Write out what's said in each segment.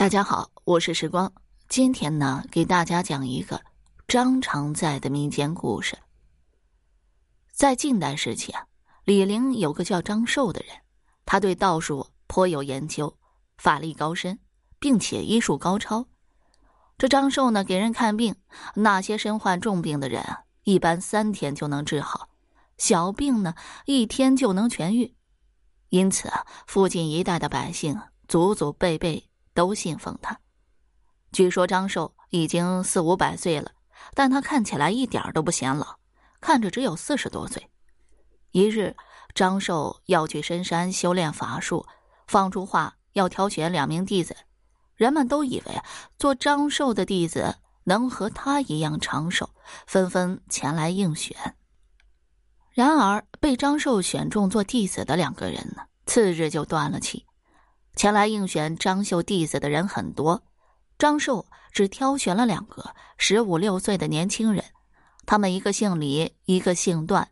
大家好，我是时光。今天呢，给大家讲一个张常在的民间故事。在近代时期啊，李陵有个叫张寿的人，他对道术颇有研究，法力高深，并且医术高超。这张寿呢，给人看病，那些身患重病的人啊，一般三天就能治好；小病呢，一天就能痊愈。因此啊，附近一带的百姓祖祖辈辈。都信奉他。据说张寿已经四五百岁了，但他看起来一点都不显老，看着只有四十多岁。一日，张寿要去深山修炼法术，放出话要挑选两名弟子。人们都以为做张寿的弟子能和他一样长寿，纷纷前来应选。然而，被张寿选中做弟子的两个人呢，次日就断了气。前来应选张秀弟子的人很多，张寿只挑选了两个十五六岁的年轻人，他们一个姓李，一个姓段。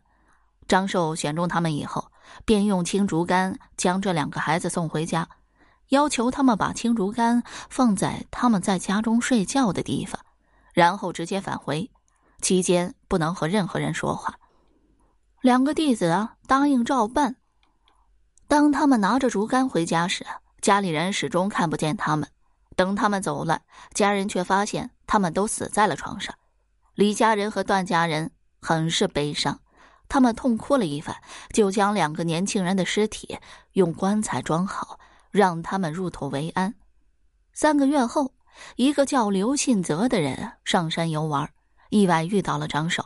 张寿选中他们以后，便用青竹竿将这两个孩子送回家，要求他们把青竹竿放在他们在家中睡觉的地方，然后直接返回，期间不能和任何人说话。两个弟子啊，答应照办。当他们拿着竹竿回家时，家里人始终看不见他们，等他们走了，家人却发现他们都死在了床上。李家人和段家人很是悲伤，他们痛哭了一番，就将两个年轻人的尸体用棺材装好，让他们入土为安。三个月后，一个叫刘信泽的人上山游玩，意外遇到了张守，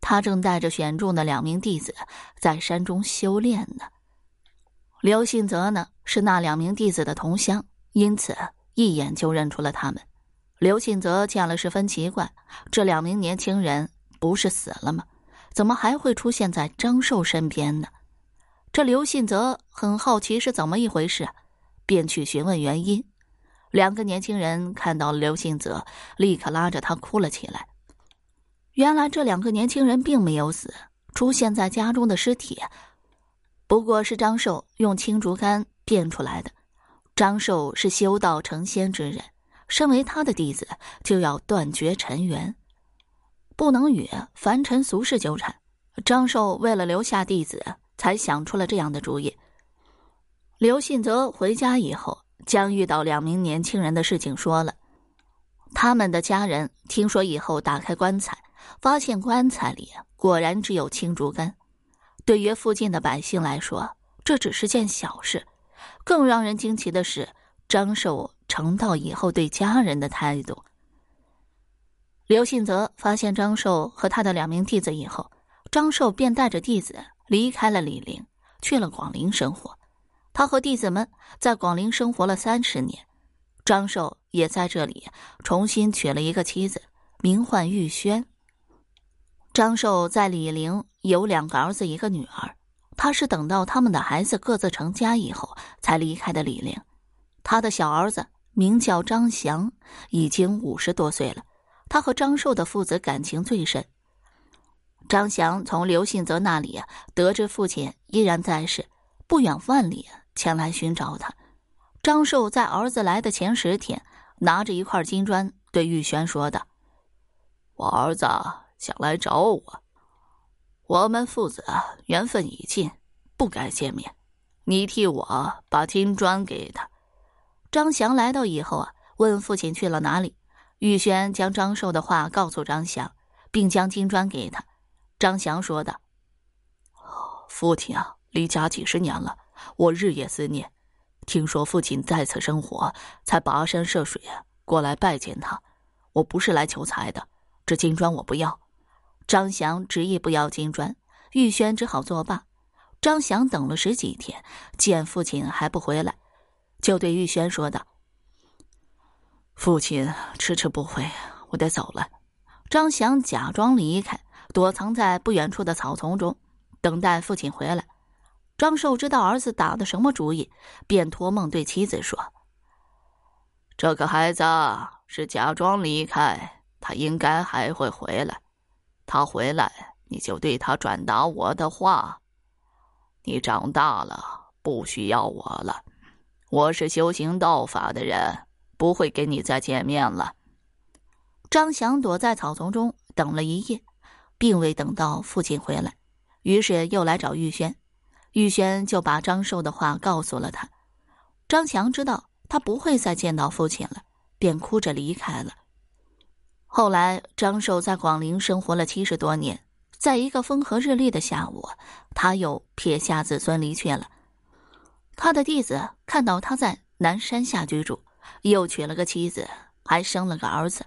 他正带着选中的两名弟子在山中修炼呢。刘信泽呢是那两名弟子的同乡，因此一眼就认出了他们。刘信泽见了十分奇怪，这两名年轻人不是死了吗？怎么还会出现在张寿身边呢？这刘信泽很好奇是怎么一回事，便去询问原因。两个年轻人看到刘信泽，立刻拉着他哭了起来。原来这两个年轻人并没有死，出现在家中的尸体。不过是张寿用青竹竿变出来的。张寿是修道成仙之人，身为他的弟子，就要断绝尘缘，不能与凡尘俗世纠缠。张寿为了留下弟子，才想出了这样的主意。刘信泽回家以后，将遇到两名年轻人的事情说了。他们的家人听说以后，打开棺材，发现棺材里果然只有青竹竿。对于附近的百姓来说，这只是件小事。更让人惊奇的是，张寿成道以后对家人的态度。刘信泽发现张寿和他的两名弟子以后，张寿便带着弟子离开了李陵，去了广陵生活。他和弟子们在广陵生活了三十年，张寿也在这里重新娶了一个妻子，名唤玉轩。张寿在李陵有两个儿子，一个女儿。他是等到他们的孩子各自成家以后才离开的李陵。他的小儿子名叫张祥，已经五十多岁了。他和张寿的父子感情最深。张祥从刘信泽那里得知父亲依然在世，不远万里前来寻找他。张寿在儿子来的前十天，拿着一块金砖对玉轩说道：“我儿子。”想来找我，我们父子缘分已尽，不该见面。你替我把金砖给他。张祥来到以后啊，问父亲去了哪里。玉轩将张寿的话告诉张祥，并将金砖给他。张祥说道：“父亲啊，离家几十年了，我日夜思念。听说父亲在此生活，才跋山涉水过来拜见他。我不是来求财的，这金砖我不要。”张祥执意不要金砖，玉轩只好作罢。张祥等了十几天，见父亲还不回来，就对玉轩说道：“父亲迟迟不回，我得走了。”张祥假装离开，躲藏在不远处的草丛中，等待父亲回来。张寿知道儿子打的什么主意，便托梦对妻子说：“这个孩子是假装离开，他应该还会回来。”他回来，你就对他转达我的话。你长大了，不需要我了。我是修行道法的人，不会跟你再见面了。张翔躲在草丛中等了一夜，并未等到父亲回来，于是又来找玉轩。玉轩就把张寿的话告诉了他。张翔知道他不会再见到父亲了，便哭着离开了。后来，张寿在广陵生活了七十多年，在一个风和日丽的下午，他又撇下子孙离去了。他的弟子看到他在南山下居住，又娶了个妻子，还生了个儿子。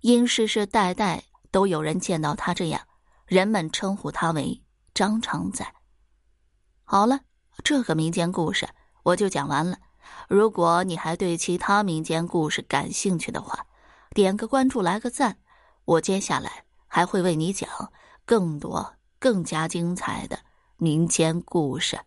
因世世代代都有人见到他这样，人们称呼他为张常在。好了，这个民间故事我就讲完了。如果你还对其他民间故事感兴趣的话，点个关注，来个赞，我接下来还会为你讲更多、更加精彩的民间故事。